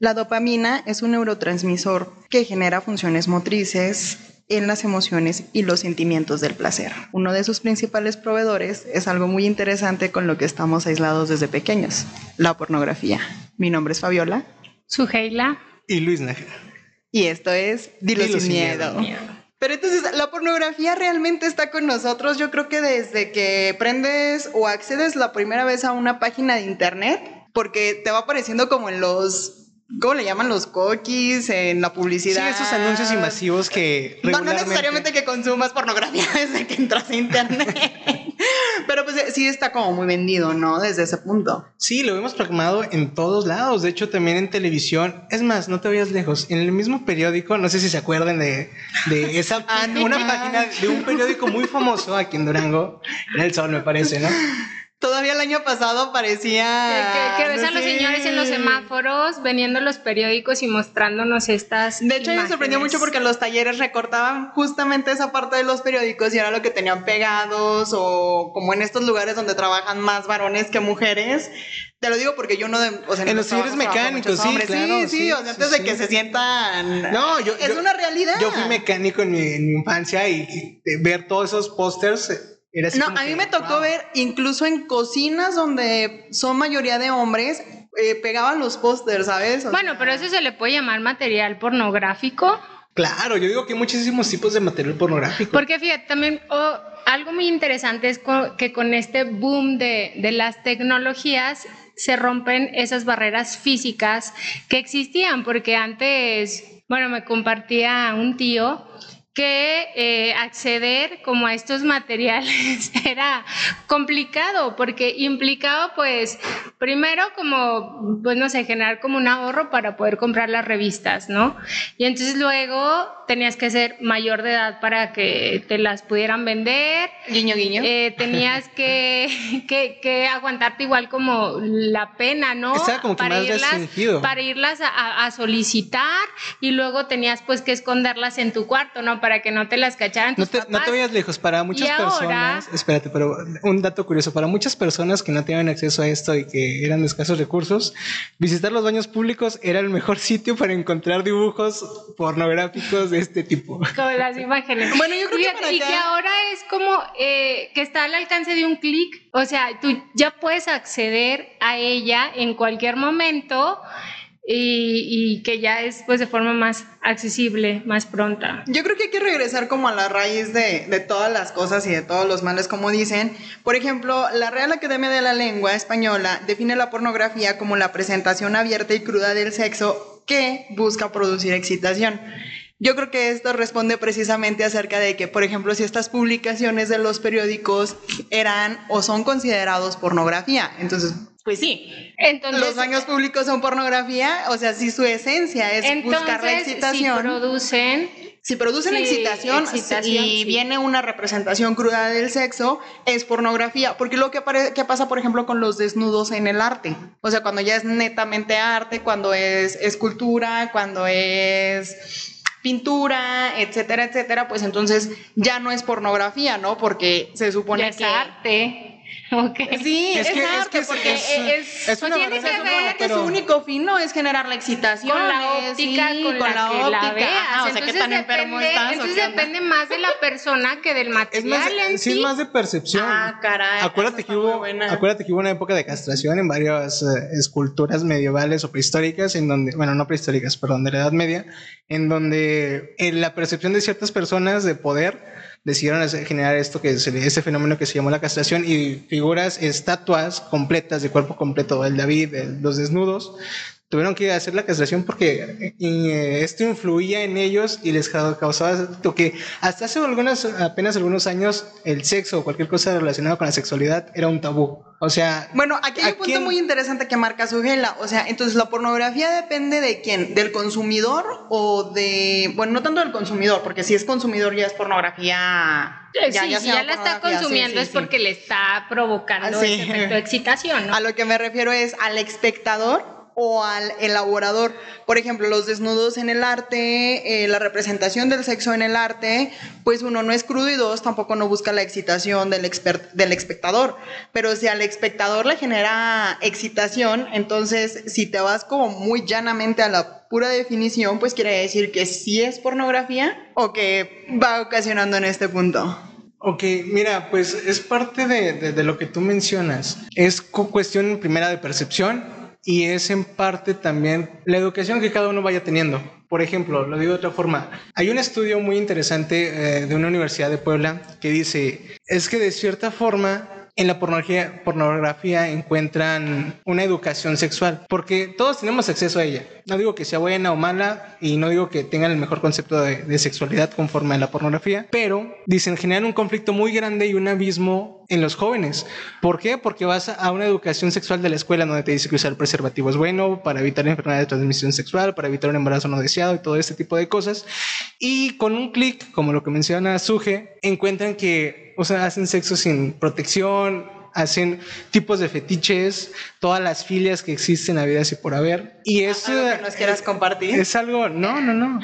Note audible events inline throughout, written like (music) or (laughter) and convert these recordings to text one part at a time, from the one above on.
La dopamina es un neurotransmisor que genera funciones motrices en las emociones y los sentimientos del placer. Uno de sus principales proveedores es algo muy interesante con lo que estamos aislados desde pequeños, la pornografía. Mi nombre es Fabiola. Suheila. Y Luis. Y esto es Dilo, sin, miedo. Pero entonces, la pornografía realmente está con nosotros. Yo creo que desde que prendes o accedes la primera vez a una página de internet, porque te va apareciendo como en los ¿Cómo le llaman los cookies en la publicidad? Sí, esos anuncios invasivos que No, no necesariamente que consumas pornografía (laughs) desde que entras a internet. Pero pues sí está como muy vendido, ¿no? Desde ese punto. Sí, lo hemos pragmado en todos lados. De hecho, también en televisión. Es más, no te vayas lejos. En el mismo periódico, no sé si se acuerdan de, de esa (laughs) Ah, una página de un periódico muy famoso aquí en Durango. En el Sol, me parece, ¿no? Todavía el año pasado Que, parecía... que- que ves no a los sé. señores en los semáforos vendiendo los periódicos y mostrándonos estas. De hecho, me sorprendió mucho porque los talleres recortaban justamente esa parte de los periódicos y era lo que tenían pegados o como en estos lugares donde trabajan más varones que mujeres. Te lo digo porque yo no... de- o sea, En los talleres mecánicos, sí, claro, Sí, sí, sí, o sea, sí, antes de sí. que se sientan... No, yo- Es yo- una realidad. Yo fui mecánico en mi, en mi infancia y eh, ver todos esos pósters era así No, a mí que, me tocó wow. ver incluso en cocinas donde son mayoría de hombres, eh, pegaban los pósters, ¿sabes? O Bueno, sea, pero eso se le puede llamar material pornográfico. Claro, yo digo que hay muchísimos tipos de material pornográfico. Porque fíjate, también oh, algo muy interesante es co- que con este boom de, de las tecnologías se rompen esas barreras físicas que existían, porque antes, bueno, me compartía un tío que eh, acceder como a estos materiales (laughs) era complicado porque implicaba pues primero como pues no sé generar como un ahorro para poder comprar las revistas no y entonces luego tenías que ser mayor de edad para que te las pudieran vender Guiño, guiño. eh, tenías que, (laughs) que, que aguantarte igual como la pena, ¿no? Estaba como que más restringido. para irlas a- solicitar y luego tenías pues que esconderlas en tu cuarto, ¿no? Para que no te las cacharan No te, no te papás. vayas lejos, para muchas Y ahora- personas, espérate, pero un dato curioso, para muchas personas que no tenían acceso a esto y que eran de escasos recursos, visitar los baños públicos era el mejor (laughs) sitio para encontrar dibujos pornográficos de este tipo. Como las imágenes. Bueno, yo creo que Fíjate, para Y acá- que ahora es como eh, que está al alcance de un clic. O sea, tú ya puedes acceder a ella en cualquier momento y, que ya es pues de forma más accesible, más pronta. Yo creo que hay que regresar como a la raíz de, de todas las cosas y de todos los males, como dicen. Por ejemplo, la Real Academia de la Lengua Española define la pornografía como la presentación abierta y cruda del sexo que busca producir excitación. Yo creo que esto responde precisamente acerca de que, por ejemplo, si estas publicaciones de los periódicos eran o son considerados pornografía, entonces, pues sí, Entonces, los baños públicos son pornografía, o sea, sí su esencia es buscar la entonces si excitación. producen Si producen Sí, excitación, excitación, y sí. viene una representación cruda del sexo, es pornografía. Porque lo que, que pasa, por ejemplo, con los desnudos en el arte. O sea, cuando ya es netamente arte, cuando es escultura, cuando es pintura, etcétera, etcétera, pues entonces ya no es pornografía, ¿no? Porque se supone ya es que... arte. (laughs) Ok. Sí, Es es, que- es arte, que es- porque es- es, es pues una tiene que ver que su único fin no es generar la excitación. con la es- óptica sí, con, la, que la óptica. veas. Ajá, o sea, entonces tan enfermo depende, estás. entonces depende más de la persona que del Es material más, en sí, sí. es más de percepción. Ah, caray. Acuérdate que, hubo, acuérdate que hubo una época de castración en varias eh, esculturas medievales o prehistóricas, en donde, bueno, no prehistóricas, perdón, de la Edad Media, en donde en la percepción de ciertas personas de poder decidieron generar esto que es ese fenómeno que se llamó la castración y figuras, estatuas completas de cuerpo completo, el David, los desnudos, tuvieron que hacer la castración porque eh, esto influía en ellos y les ca- causaba lo que hasta hace algunas, apenas algunos años el sexo o cualquier cosa relacionada con la sexualidad era un tabú. O sea, Bueno, aquí hay ¿A un punto quién? muy interesante que marca Sugela. O sea, entonces la pornografía depende de quién, del consumidor o de, bueno, no tanto del consumidor, porque si es consumidor ya es pornografía. Eh, ya, sí, ya si ya la está sí, consumiendo sí, es sí. porque le está provocando Ah, ese efecto de excitación, ¿no? (laughs) A lo que me refiero es al espectador o al elaborador. Por ejemplo, los desnudos en el arte, eh, la representación del sexo en el arte, pues uno no es crudo y dos, tampoco no busca la excitación del, del espectador. Pero si al espectador le genera excitación, entonces si te vas como muy llanamente a la pura definición, pues quiere decir que sí es pornografía o que va ocasionando en este punto. Ok, mira, pues es parte de, de lo que tú mencionas. Es cuestión primera de percepción y es en parte también la educación que cada uno vaya teniendo. Por ejemplo, lo digo de otra forma, hay un estudio muy interesante eh, de una universidad de Puebla que dice, es que de cierta forma en la pornografía, encuentran una educación sexual, porque todos tenemos acceso a ella. No digo que sea buena o mala y no digo que tengan el mejor concepto de, sexualidad conforme a la pornografía, pero dicen generan un conflicto muy grande y un abismo en los jóvenes. ¿Por qué? Porque vas a una educación sexual de la escuela donde te dice que usar preservativo es bueno para evitar enfermedades de transmisión sexual, para evitar un embarazo no deseado y todo este tipo de cosas. Y con un clic, como lo que menciona Suje, encuentran que o sea, hacen sexo sin protección, hacen tipos de fetiches, todas las filias que existen a vida y por haber. Y es. ¿Algo que nos quieras compartir? Es algo. No, no, no.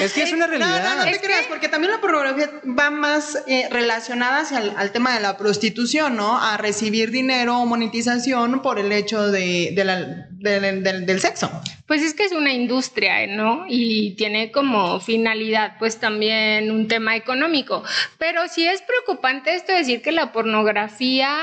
Es que es una realidad. (laughs) No, no, no te creas, porque también la pornografía va más eh, relacionada hacia el, al tema de la prostitución, ¿no? A recibir dinero o monetización por el hecho de, de la, del sexo. Pues es que es una industria, ¿no? Y tiene como finalidad, pues también un tema económico. Pero sí es preocupante esto de decir que la pornografía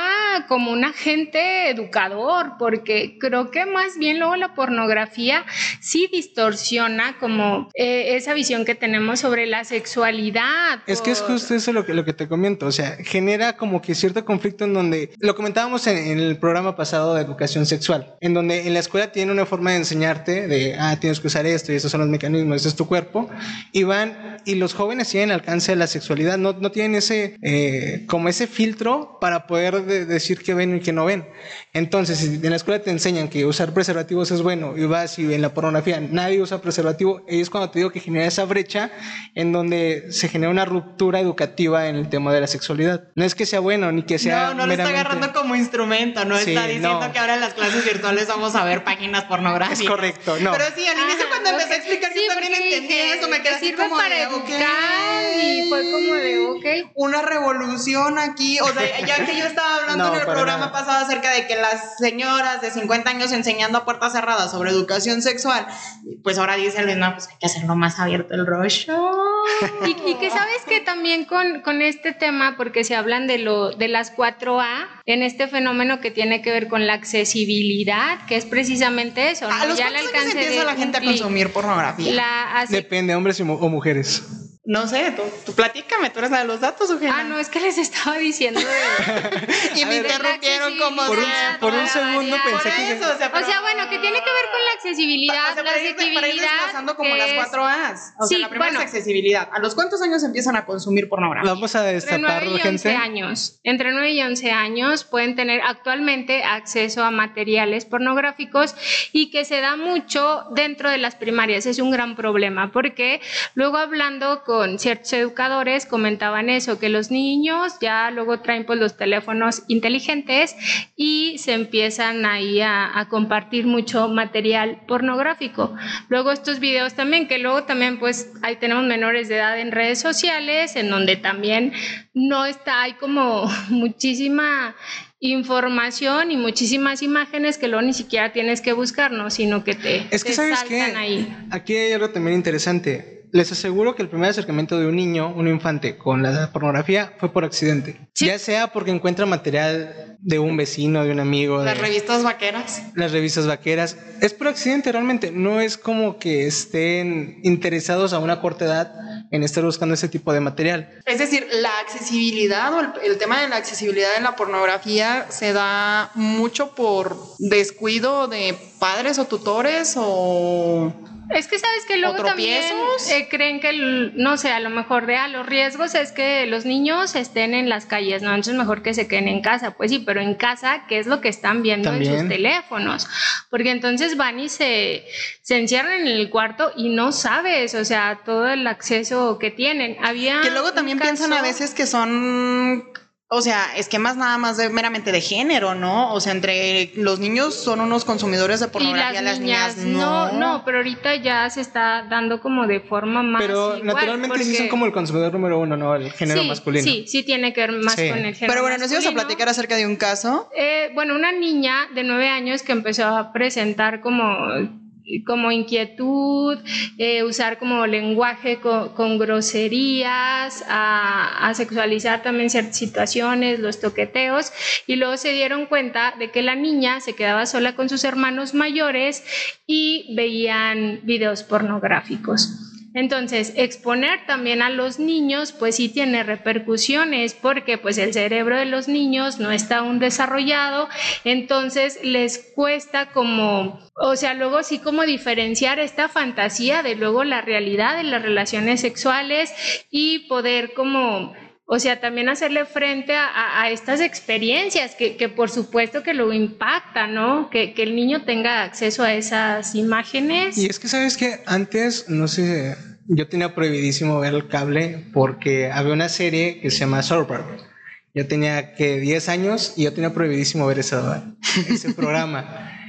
como un agente educador, porque creo que más bien luego la pornografía sí distorsiona como eh, esa visión que tenemos sobre la sexualidad. Es que es justo eso lo que, lo que te comento, o sea, genera como que cierto conflicto en donde, lo comentábamos en, en el programa pasado de educación sexual, en donde en la escuela tiene una forma de enseñarte de, ah, tienes que usar esto y estos son los mecanismos, este es tu cuerpo, y van, y los jóvenes tienen alcance de la sexualidad, no, no tienen ese, eh, como ese filtro para poder decir que ven y que no ven. Entonces, si en la escuela te enseñan que usar preservativos es bueno y vas y en la pornografía nadie usa preservativo, es cuando te digo que genera esa brecha en donde se genera una ruptura educativa en el tema de la sexualidad. No es que sea bueno ni que sea. No, no lo está agarrando como instrumento, no está diciendo que ahora en las clases virtuales vamos a ver páginas pornográficas. Es correcto, no. Pero sí, al inicio cuando empecé a explicar, yo también entendí eso, me quedé así como para educar y fue como de, ok. Una revolución aquí, o sea, ya que yo estaba hablando en el programa pasado acerca de que las señoras de 50 años enseñando a puertas cerradas sobre educación sexual, pues ahora dice Luis, no, pues hay que hacerlo más abierto el rollo. (laughs) y, que sabes que también con, con este tema, porque se hablan de, lo, de las 4A, en este fenómeno que tiene que ver con la accesibilidad, que es precisamente eso. ¿A los ya años empieza la gente a consumir pornografía? Depende, hombres o mujeres. No sé, tú, platícame, tú eres la de los datos, Eugenia. Ah, no, es que les estaba diciendo de... (laughs) y me interrumpieron como... Por un, por un segundo pensé que... Eso, o, sea, o, sea, bueno, que tiene que ver con la accesibilidad, o sea, la accesibilidad... pasando como las cuatro A's. O sea, la primera es accesibilidad. ¿A los cuántos años empiezan a consumir pornografía? Vamos a destapar, Entre 9 y 11 años. Entre 9 y 11 años pueden tener actualmente acceso a materiales pornográficos y que se da mucho dentro de las primarias. Es un gran problema porque luego hablando con ciertos educadores comentaban eso, que los niños ya luego traen pues los teléfonos inteligentes y se empiezan ahí a, a compartir mucho material pornográfico. Luego estos videos también, que luego también pues ahí tenemos menores de edad en redes sociales, en donde también no está, hay como (laughs) muchísima información y muchísimas imágenes que luego ni siquiera tienes que buscar, ¿no? Sino que te, es que, ¿sabes saltan ahí. Aquí hay algo también interesante les aseguro que el primer acercamiento de un niño, un infante, con la pornografía fue por accidente. Ya sea porque encuentra material de un vecino, de un amigo. Las revistas vaqueras. Las revistas vaqueras. Es por accidente realmente. No es como que estén interesados a una corta edad en estar buscando ese tipo de material. Es decir, la accesibilidad o el tema de la accesibilidad en la pornografía se da mucho por descuido de padres o tutores o es que sabes que luego también eh, creen que, no sé, a lo mejor de a los riesgos es que los niños estén en las calles, ¿no? Entonces mejor que se queden en casa. Pues sí, pero en casa, ¿qué es lo que están viendo en sus teléfonos? Porque entonces van y se, se encierran en el cuarto y no sabes, o sea, todo el acceso que tienen. Había que luego también piensan a veces que son o sea, esquemas nada más de meramente de género, ¿no? O sea, entre los niños son unos consumidores de pornografía, y las, niñas, no. no. pero ahorita ya se está dando como de forma más. Pero naturalmente sí son como el consumidor número uno, ¿no? El género masculino. Sí, sí tiene que ver más con el género. Pero bueno, nos ibas a platicar acerca de un caso. Eh, bueno, una niña de nueve años que empezó a presentar como como inquietud, eh, usar como lenguaje con, groserías, a, sexualizar también ciertas situaciones, los toqueteos, y luego se dieron cuenta de que la niña se quedaba sola con sus hermanos mayores y veían videos pornográficos. Entonces, exponer también a los niños, pues sí tiene repercusiones porque pues el cerebro de los niños no está aún desarrollado, entonces les cuesta como, o sea, luego sí como diferenciar esta fantasía de luego la realidad de las relaciones sexuales y poder como o sea, también hacerle frente a, estas experiencias que, por supuesto que lo impacta, ¿no? Que, el niño tenga acceso a esas imágenes. Y es que, ¿sabes que Antes, no sé, yo tenía prohibidísimo ver el cable porque había una serie que se llama Survivor. Yo tenía que 10 años y yo tenía prohibidísimo ver ese, ese (laughs) programa.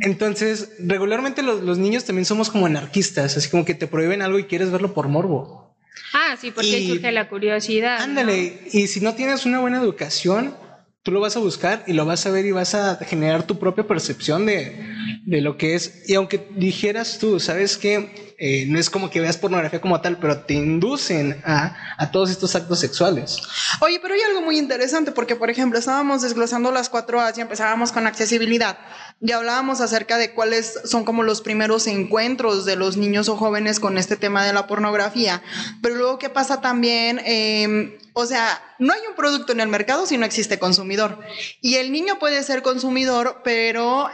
Entonces, regularmente los, los niños también somos como anarquistas, así como que te prohíben algo y quieres verlo por morbo. Ah, sí, porque surge la curiosidad. Ándale, y si no tienes una buena educación, tú lo vas a buscar y lo vas a ver y vas a generar tu propia percepción de, de lo que es. Y aunque dijeras tú, ¿sabes qué? Eh, no es como que veas pornografía como tal, pero te inducen a, a, todos estos actos sexuales. Oye, pero hay algo muy interesante porque, por ejemplo, estábamos desglosando las cuatro A's y empezábamos con accesibilidad. Ya hablábamos acerca de cuáles son como los primeros encuentros de los niños o jóvenes con este tema de la pornografía. Pero luego, ¿qué pasa también? Eh, o sea, no hay un producto en el mercado si no existe consumidor. Y el niño puede ser consumidor, pero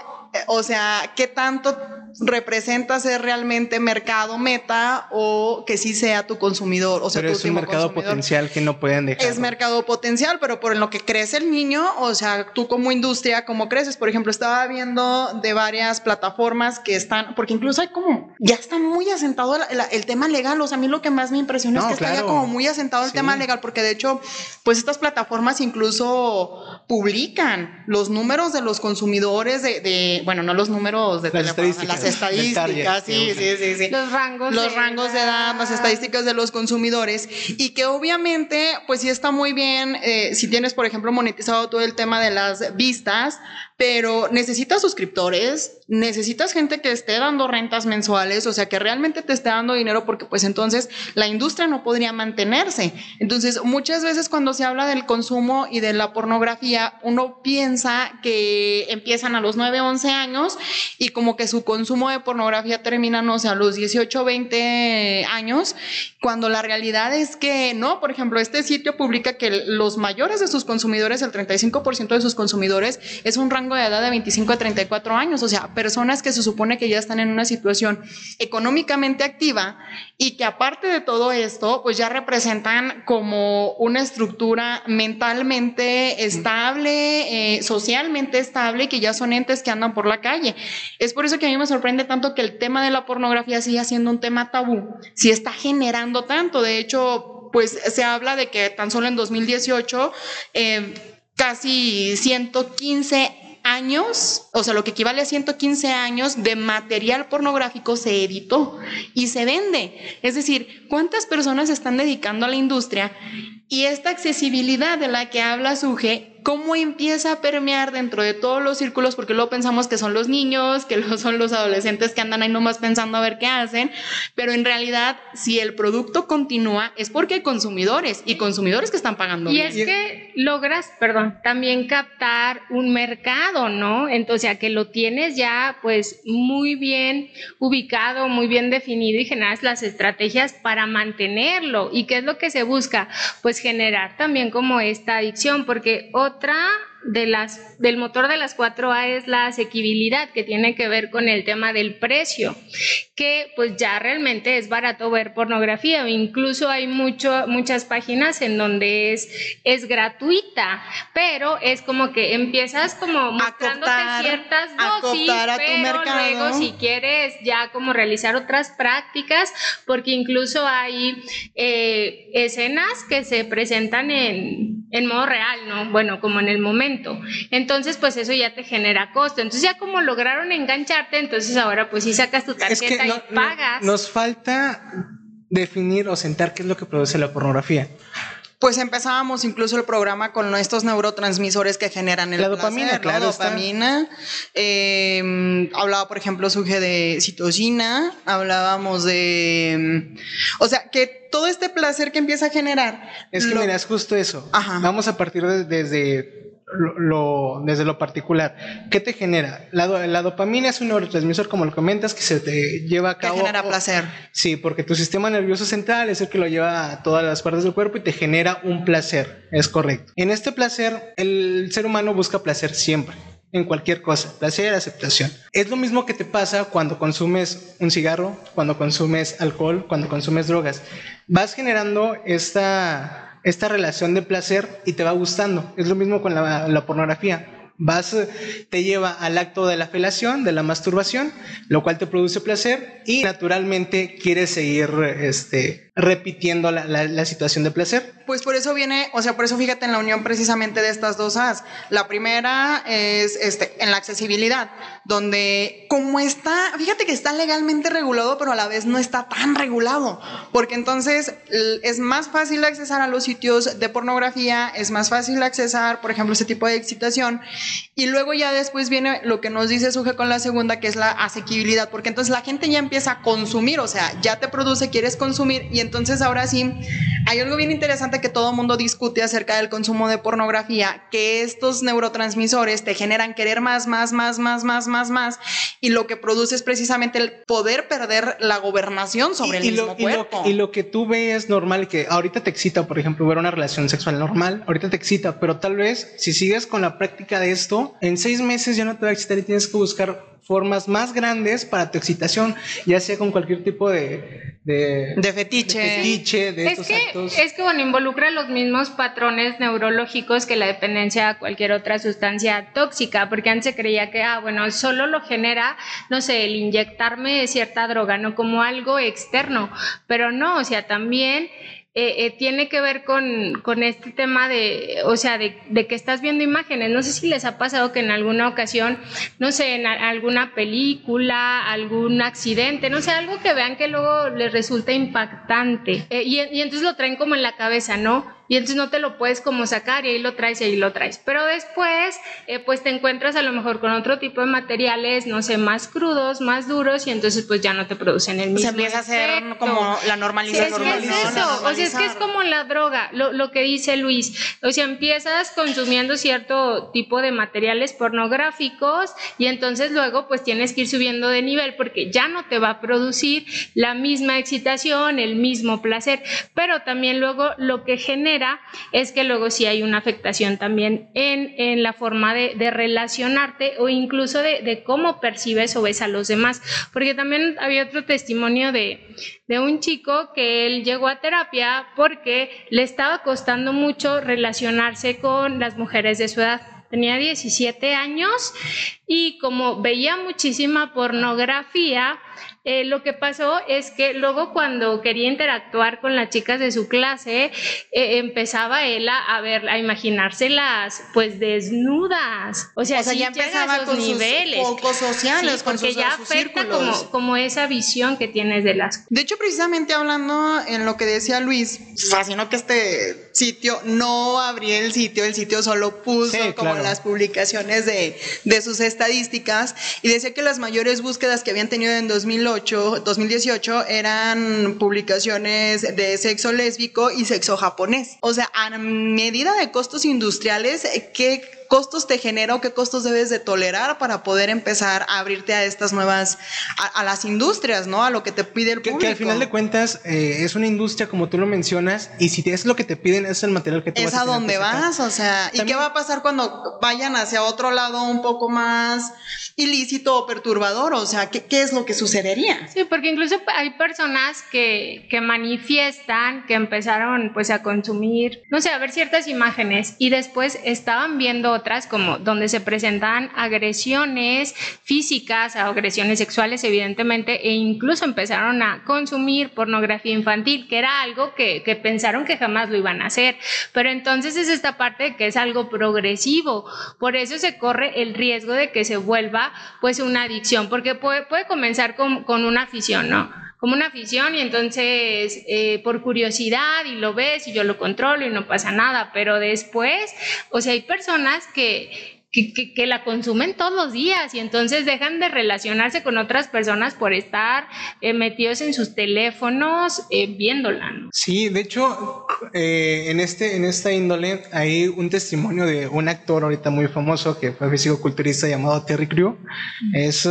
o sea, ¿qué tanto representa ser realmente mercado meta o que sí sea tu consumidor? O sea, pero es un mercado potencial que no pueden dejar. Es mercado potencial, pero por lo que crece el niño, o sea, tú como industria, ¿cómo creces? Por ejemplo, estaba viendo de varias plataformas que están, porque incluso hay como, ya está muy asentado el, tema legal, o sea, a mí lo que más me impresiona es que está ya como muy asentado el tema legal, porque de hecho, pues estas plataformas incluso publican los números de los consumidores de bueno, no los números de las estadísticas, las estadísticas, sí, sí, sí, sí, Los rangos. Los de rangos de edad, las estadísticas de los consumidores y que obviamente, pues sí está muy bien eh, si tienes, por ejemplo, monetizado todo el tema de las vistas, pero necesitas suscriptores, necesitas gente que esté dando rentas mensuales, o sea, que realmente te esté dando dinero porque pues entonces la industria no podría mantenerse. Entonces, muchas veces cuando se habla del consumo y de la pornografía, uno piensa que empiezan a los 9, 11 años y como que su consumo de pornografía termina, no sé, a los 18, 20 años, cuando la realidad es que no, por ejemplo, este sitio publica que los mayores de sus consumidores, el 35% de sus consumidores, es un rango de edad de 25 a 34 años, o sea, personas que se supone que ya están en una situación económicamente activa y que aparte de todo esto, pues ya representan como una estructura mentalmente estable, eh, socialmente estable, que ya son entes que andan por la calle. Es por eso que a mí me sorprende tanto que el tema de la pornografía siga siendo un tema tabú, si está generando tanto. De hecho, pues se habla de que tan solo en 2018 eh, casi 115 años, o sea, lo que equivale a 115 años de material pornográfico se editó y se vende. Es decir, ¿cuántas personas se están dedicando a la industria? Y esta accesibilidad de la que habla Suge cómo empieza a permear dentro de todos los círculos, porque luego pensamos que son los niños, que son los adolescentes que andan ahí nomás pensando a ver qué hacen, pero en realidad si el producto continúa es porque hay consumidores y consumidores que están pagando. Y es que logras, perdón, también captar un mercado, ¿no? Entonces, a que lo tienes ya pues muy bien ubicado, muy bien definido y generas las estrategias para mantenerlo. ¿Y qué es lo que se busca? Pues generar también como esta adicción, porque otra encontrar de las, del motor de las 4A es la asequibilidad, que tiene que ver con el tema del precio, que pues ya realmente es barato ver pornografía, o incluso hay mucho, muchas páginas en donde es, es gratuita, pero es como que empiezas como mostrándote ciertas dosis, pero luego si quieres ya como realizar otras prácticas, porque incluso hay eh, escenas que se presentan en, en modo real, ¿no? Bueno, como en el momento. Entonces, pues eso ya te genera costo. Entonces ya como lograron engancharte, entonces ahora pues si sacas tu tarjeta y pagas. nos falta definir o sentar qué es lo que produce la pornografía. Pues empezábamos incluso el programa con estos neurotransmisores que generan el la dopamina, claro. La dopamina. Em, hablaba, por ejemplo, Suge de citosina. Hablábamos de. Em, o sea, que todo este placer que empieza a generar. Es que mira, es justo eso. Vamos a partir desde lo, desde lo particular. ¿Qué te genera? La, la, dopamina es un neurotransmisor, como lo comentas, que se te lleva a cabo. Te genera placer. Sí, porque tu sistema nervioso central es el que lo lleva a todas las partes del cuerpo y te genera un placer. Es correcto. En este placer, el ser humano busca placer siempre. En cualquier cosa, placer, aceptación. Es lo mismo que te pasa cuando consumes un cigarro, cuando consumes alcohol, cuando consumes drogas. Vas generando esta esta relación de placer y te va gustando. Es lo mismo con la, pornografía vas, te lleva al acto de la felación, de la masturbación, lo cual te produce placer y naturalmente quieres seguir este, repitiendo la, situación de placer. Pues por eso viene, o sea, por eso fíjate en la unión precisamente de estas dos As. La primera es este, en la accesibilidad, donde como está, fíjate que está legalmente regulado, pero a la vez no está tan regulado, porque entonces es más fácil accesar a los sitios de pornografía, es más fácil accesar, por ejemplo, ese tipo de excitación, y luego ya después viene lo que nos dice Suge con la segunda, que es la asequibilidad, porque entonces la gente ya empieza a consumir, o sea, ya te produce, quieres consumir, y entonces ahora sí, hay algo bien interesante que todo el mundo discute acerca del consumo de pornografía, que estos neurotransmisores te generan querer más, más, más, más, más, más, más, y lo que produce es precisamente el poder perder la gobernación sobre el mismo lo, cuerpo. Y lo, que tú ves normal, que ahorita te excita, por ejemplo, ver una relación sexual normal, ahorita te excita, pero tal vez si sigues con la práctica de esto, en seis meses ya no te va a excitar y tienes que buscar formas más grandes para tu excitación, ya sea con cualquier tipo de, de, fetiche. De fetiche, de es que, Es que, bueno, involucra los mismos patrones neurológicos que la dependencia a cualquier otra sustancia tóxica, porque antes se creía que, ah, bueno, solo lo genera, no sé, el inyectarme cierta droga, no como algo externo, pero no, o sea, también eh, eh, tiene que ver con, con, este tema de, o sea, de, que estás viendo imágenes. No sé si les ha pasado que en alguna ocasión, no sé, en alguna película, algún accidente, no sé, algo que vean que luego les resulta impactante. Eh, y entonces lo traen como en la cabeza, ¿no? Y entonces no te lo puedes como sacar y ahí lo traes y ahí lo traes. Pero después, eh, pues te encuentras a lo mejor con otro tipo de materiales, no sé, más crudos, más duros y entonces pues ya no te producen el mismo. Se empieza a hacer como la normalización. Sí, es, es eso, o sea, es que es como la droga, lo, lo que dice Luis. O sea, empiezas consumiendo cierto tipo de materiales pornográficos y entonces luego pues tienes que ir subiendo de nivel porque ya no te va a producir la misma excitación, el mismo placer, pero también luego lo que genera es que luego sí hay una afectación también en, en la forma de, de, relacionarte o incluso de, de, cómo percibes o ves a los demás. Porque también había otro testimonio de, de un chico que él llegó a terapia porque le estaba costando mucho relacionarse con las mujeres de su edad tenía 17 años y como veía muchísima pornografía, eh, lo que pasó es que luego cuando quería interactuar con las chicas de su clase, eh, empezaba él a, ver, a imaginárselas pues desnudas. O sea, ya empezaba con niveles. Sus sociales, porque ya afecta como, como esa visión que tienes de las. De hecho, precisamente hablando en lo que decía Luis, fascinó que este sitio no abría el sitio, el sitio solo puso como las publicaciones de, de sus estadísticas y decía que las mayores búsquedas que habían tenido en 2008, 2018 eran publicaciones de sexo lésbico y sexo japonés. O sea, a medida de costos industriales, ¿qué costos te genera o qué costos debes de tolerar para poder empezar a abrirte a estas nuevas, a, las industrias, ¿no? A lo que te pide el público. Que, al final de cuentas eh, es una industria como tú lo mencionas y si es lo que te piden es el material que tú es vas a, a dónde vas, o sea, ¿y qué va a pasar cuando vayan hacia otro lado un poco más ilícito o perturbador? O sea, ¿qué, qué es lo que sucedería? Sí, porque incluso hay personas que, que manifiestan que empezaron pues a consumir, no sé, a ver ciertas imágenes y después estaban viendo otras como donde se presentan agresiones físicas, agresiones sexuales evidentemente, e incluso empezaron a consumir pornografía infantil, que era algo que, pensaron que jamás lo iban a hacer. Pero entonces es esta parte que es algo progresivo. Por eso se corre el riesgo de que se vuelva pues una adicción, porque puede, puede comenzar con, con una afición, ¿no? Como una afición y entonces eh, por curiosidad y lo ves y yo lo controlo y no pasa nada, pero después, o sea, hay personas que, que, la consumen todos los días y entonces dejan de relacionarse con otras personas por estar eh, metidos en sus teléfonos eh, viéndola. Sí, de hecho, en, este, en esta índole hay un testimonio de un actor ahorita muy famoso que fue físico-culturista llamado Terry Crew. Es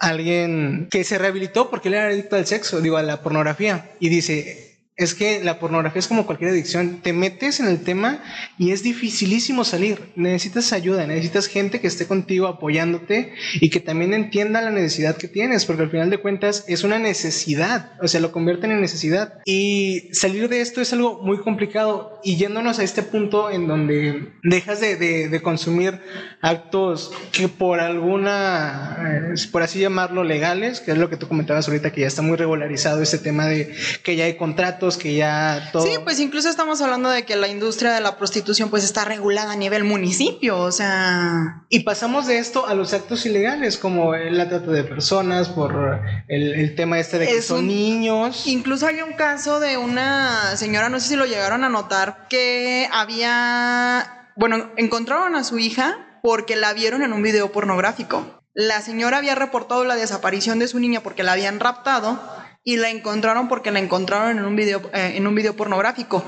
alguien que se rehabilitó porque él era adicto al sexo, digo, a la pornografía. Y dice, es que la pornografía es como cualquier adicción. Te metes en el tema y es dificilísimo salir. Necesitas ayuda, necesitas gente que esté contigo apoyándote y que también entienda la necesidad que tienes, porque al final de cuentas es una necesidad, o sea, lo convierten en necesidad. Y salir de esto es algo muy complicado y yéndonos a este punto en donde dejas de, consumir actos que por alguna, eh, por así llamarlo, legales, que es lo que tú comentabas ahorita, que ya está muy regularizado este tema de que ya hay contratos que ya todo. Sí, pues incluso estamos hablando de que la industria de la prostitución pues está regulada a nivel municipio, o sea. Y pasamos de esto a los actos ilegales, como la trata de personas, por el, tema este de que son niños. Incluso hay un caso de una señora, no sé si lo llegaron a notar, que había, bueno, encontraron a su hija porque la vieron en un video pornográfico. La señora había reportado la desaparición de su niña porque la habían raptado y la encontraron porque la encontraron en un video eh, en un video pornográfico.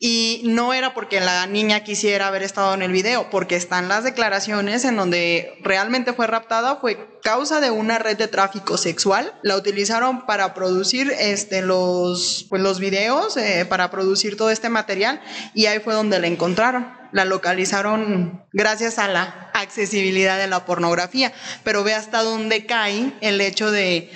Y no era porque la niña quisiera haber estado en el video porque están las declaraciones en donde realmente fue raptada fue causa de una red de tráfico sexual. La utilizaron para producir este los pues los videos eh, para producir todo este material y ahí fue donde la encontraron. La localizaron gracias a la accesibilidad de la pornografía. Pero ve hasta dónde cae el hecho de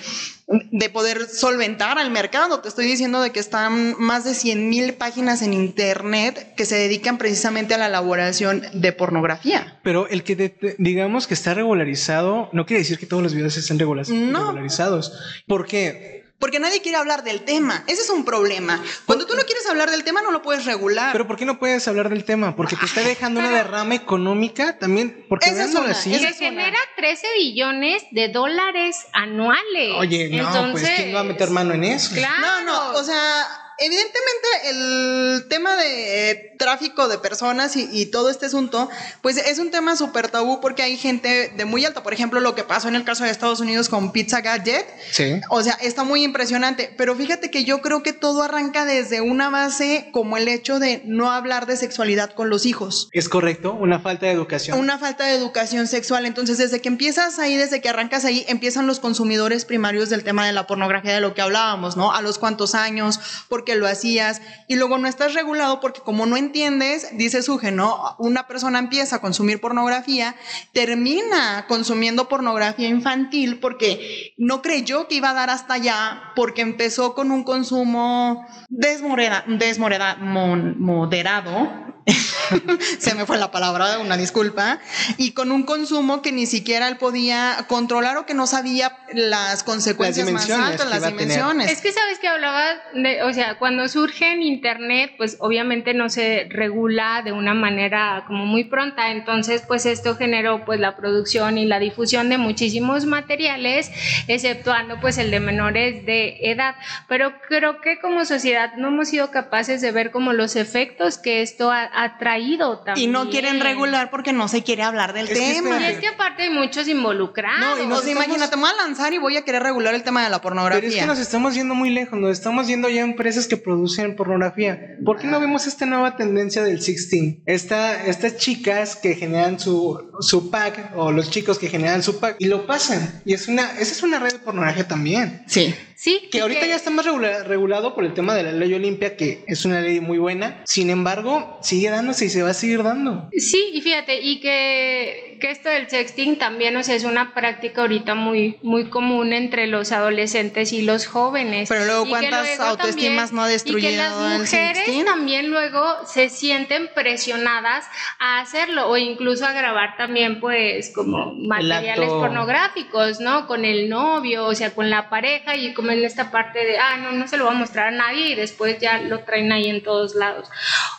de poder solventar al mercado. Te estoy diciendo de que están más de 100 mil páginas en Internet que se dedican precisamente a la elaboración de pornografía. Pero el que digamos que está regularizado no quiere decir que todos los videos estén regularizados. ¿Por qué? Porque nadie quiere hablar del tema. Ese es un problema. Cuando tú no quieres hablar del tema, no lo puedes regular. Pero ¿por qué no puedes hablar del tema? Porque te está dejando una derrama económica también. Porque es así. Que genera 13 billones de dólares anuales. Oye, no, pues ¿quién va a meter mano en eso? Claro. No, no, o sea evidentemente el tema de tráfico de personas y, todo este asunto, pues es un tema súper tabú porque hay gente de muy alta. Por ejemplo, lo que pasó en el caso de Estados Unidos con Pizza Gadget. Sí. O sea, está muy impresionante. Pero fíjate que yo creo que todo arranca desde una base como el hecho de no hablar de sexualidad con los hijos. Es correcto, una falta de educación. Una falta de educación sexual. Entonces, desde que empiezas ahí, desde que arrancas ahí, empiezan los consumidores primarios del tema de la pornografía, de lo que hablábamos, ¿no? A los cuantos años, porque que lo hacías y luego no estás regulado porque como no entiendes, dice Suge, ¿no? Una persona empieza a consumir pornografía, termina consumiendo pornografía infantil porque no creyó que iba a dar hasta allá porque empezó con un consumo desmoreda, desmoreda, moderado (laughs) se me fue la palabra, una disculpa, y con un consumo que ni siquiera él podía controlar o que no sabía las consecuencias más altas, las dimensiones. Es que sabes que hablaba de, o sea, cuando surge en internet, pues obviamente no se regula de una manera como muy pronta, entonces pues esto generó pues la producción y la difusión de muchísimos materiales, exceptuando pues el de menores de edad, pero creo que como sociedad no hemos sido capaces de ver como los efectos que esto ha, ha traído caído también. Y no quieren regular porque no se quiere hablar del Es que tema. Y es que aparte hay muchos involucrados. No, y no se estamos- imagínate, me voy a lanzar y voy a querer regular el tema de la pornografía. Pero es que nos estamos yendo muy lejos, nos estamos yendo ya a empresas que producen pornografía. ¿Por qué no vemos esta nueva tendencia del 16? Esta, estas chicas que generan su, su pack o los chicos que generan su pack y lo pasan. Y es una, esa es una red de pornografía también. Sí. Sí, Que ahorita ya está más regula- regulado por el tema de la ley Olimpia, que es una ley muy buena. Sin embargo, sigue dándose y se va a seguir dando. Sí, y fíjate, y que, que esto del sexting también, o sea, es una práctica ahorita muy, muy común entre los adolescentes y los jóvenes. Pero luego, Y que ¿cuántas luego autoestimas no ha destruido Y que las mujeres también luego se sienten presionadas a hacerlo, o incluso a grabar también, pues, como materiales pornográficos, ¿no? Con el novio, o sea, con la pareja, y como en esta parte de, ah, no, no se lo va a mostrar a nadie, y después ya lo traen ahí en todos lados.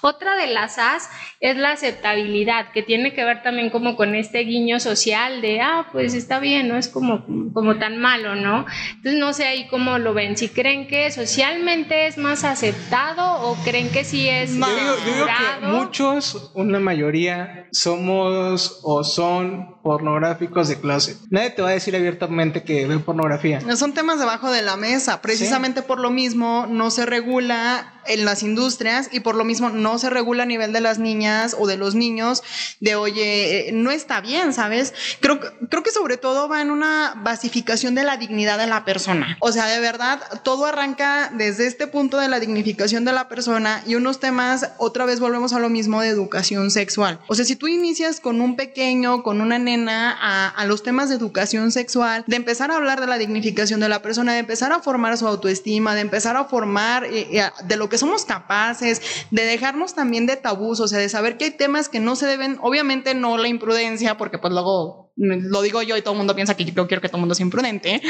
Otra de las As es la aceptabilidad, que tiene que ver también como con este guiño social de, ah, pues está bien, no es como, como tan malo, ¿no? Entonces no sé ahí cómo lo ven, si creen que socialmente es más aceptado o creen que sí es Yo digo, yo digo que muchos, una mayoría, somos o son pornográficos de closet. Nadie te va a decir abiertamente que ve pornografía. No son temas debajo de la mesa. Precisamente por lo mismo no se regula en las industrias y por lo mismo no se regula a nivel de las niñas o de los niños de, oye, eh, no está bien, ¿sabes? Creo, creo que sobre todo va en una basificación de la dignidad de la persona. O sea, de verdad, todo arranca desde este punto de la dignificación de la persona y unos temas, otra vez volvemos a lo mismo de educación sexual. O sea, si tú inicias con un pequeño, con una nena, a, a los temas de educación sexual, de empezar a hablar de la dignificación de la persona, de empezar a formar su autoestima, de empezar a formar eh, eh, de lo que somos capaces, de dejarnos también de tabús, o sea, de saber que hay temas que no se deben, obviamente no la imprudencia, porque pues luego lo digo yo y todo el mundo piensa que yo quiero que todo el mundo sea imprudente,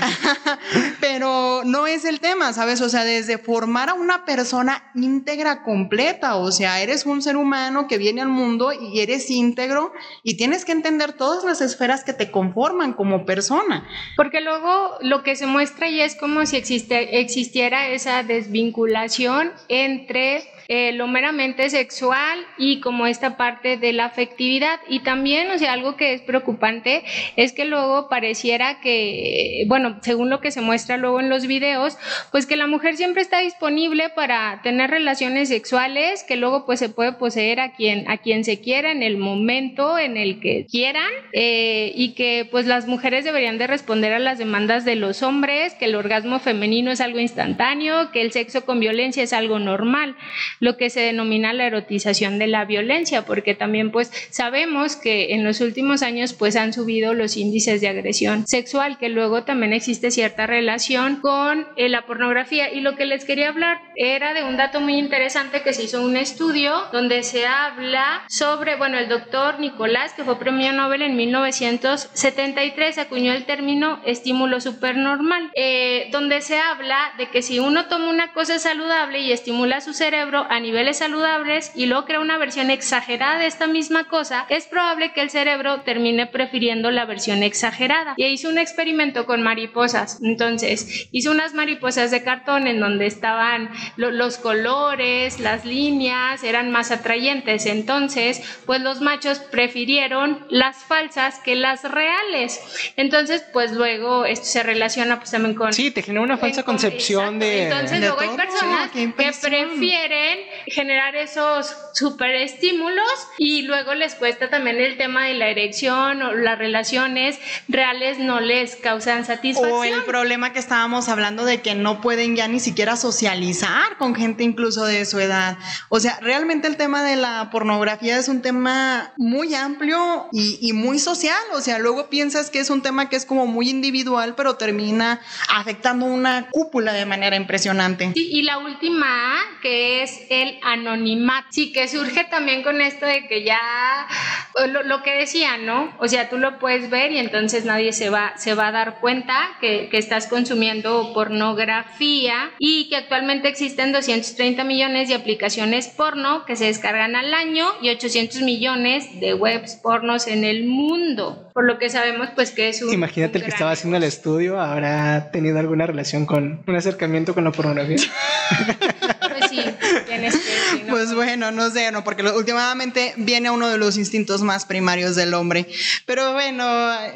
(laughs) (laughs) pero no es el tema, ¿sabes? O sea, desde formar a una persona íntegra completa, o sea, eres un ser humano que viene al mundo y eres íntegro y tienes que entender todas las esferas que te conforman como persona. Porque luego lo que se muestra ya es como si existe, existiera esa desvinculación entre eh, lo meramente sexual y como esta parte de la afectividad. Y también, o sea, algo que es preocupante es que luego pareciera que, bueno, según lo que se muestra luego en los videos, pues que la mujer siempre está disponible para tener relaciones sexuales, que luego pues se puede poseer a quien, a quien se quiera en el momento en el que quieran eh, y que pues las mujeres deberían de responder a las demandas de los hombres, que el orgasmo femenino es algo instantáneo, que el sexo con violencia es algo normal, lo que se denomina la erotización de la violencia, porque también pues sabemos que en los últimos años pues han subido los índices de agresión sexual, que luego también existe cierta relación con eh, la pornografía. Y lo que les quería hablar era de un dato muy interesante que se hizo un estudio donde se habla sobre, bueno, el doctor Nicolás, que fue premio Nobel en 1973, acuñó el término estímulo supernormal, eh, donde se habla de que si uno toma una cosa saludable y estimula su cerebro a niveles saludables y luego crea una versión exagerada de esta misma cosa, es probable que el cerebro termine prefiriendo la versión exagerada. Y hizo un experimento con mariposas. Entonces, hizo unas mariposas de cartón en donde estaban lo- los colores, las líneas, eran más atrayentes. Entonces, pues los machos prefirieron las falsas que las reales. Entonces, pues luego esto se relaciona pues también con Sí, te genera una falsa concepción exacto. de... Entonces, de luego hay todo, personas qué que impresión. Prefieren generar esos superestímulos y luego les cuesta también el tema de la erección o las relaciones reales no les causan satisfacción. O el problema que estábamos hablando de que no pueden ya ni siquiera socializar con gente incluso de su edad. O sea, realmente el tema de la pornografía es un tema muy amplio y, y muy social. O sea, luego piensas que es un tema que es como muy individual, pero termina afectando una cúpula de manera impresionante. Sí, y la última que es el anonimato. Sí, que surge también con esto de que ya lo, lo que decía, ¿no? O sea, tú lo puedes ver y entonces nadie se va, se va a dar cuenta que, que estás consumiendo pornografía y que actualmente existen 230 millones de aplicaciones porno que se descargan al año y 800 millones de webs pornos en el mundo. Por lo que sabemos, pues que es un. Imagínate un el que estaba haciendo el estudio habrá tenido alguna relación con un acercamiento con la pornografía. (laughs) Pues bueno. No sé, no, porque últimamente viene uno de los instintos más primarios del hombre. Pero bueno,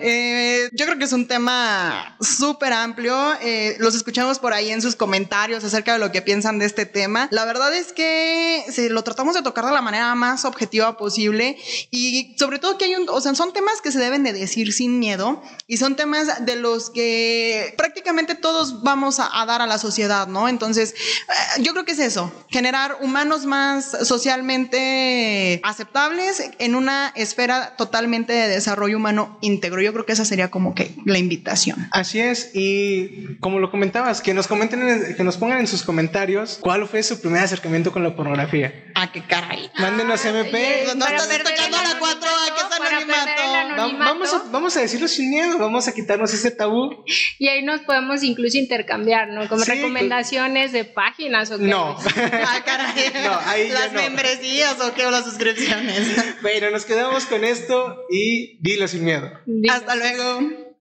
eh, yo creo que es un tema súper amplio. Eh, los escuchamos por ahí en sus comentarios acerca de lo que piensan de este tema. La verdad es que si lo tratamos de tocar de la manera más objetiva posible y sobre todo que hay o sea, son temas que se deben de decir sin miedo y son temas de los que prácticamente todos vamos a, a dar a la sociedad, ¿no? Entonces, eh, yo creo que es eso, generar humanos más socialmente aceptables en una esfera totalmente de desarrollo humano íntegro. Yo creo que esa sería como que la invitación. Así es, y como lo comentabas, que nos comenten, que nos pongan en sus comentarios cuál fue su primer acercamiento con la pornografía. Ah, qué caray. Mándenos MP. No estás escuchando a la 4 a que es anonimato. Vamos a, vamos a decirlo sin miedo, vamos a quitarnos ese tabú. Y ahí nos podemos incluso intercambiar, ¿no? Como recomendaciones de páginas o qué. No. (laughs) ah, caray. No, ahí ya Las no. membresías o qué, o las suscripciones. (laughs) Bueno, nos quedamos con esto y dilo sin miedo. Digo. Hasta luego.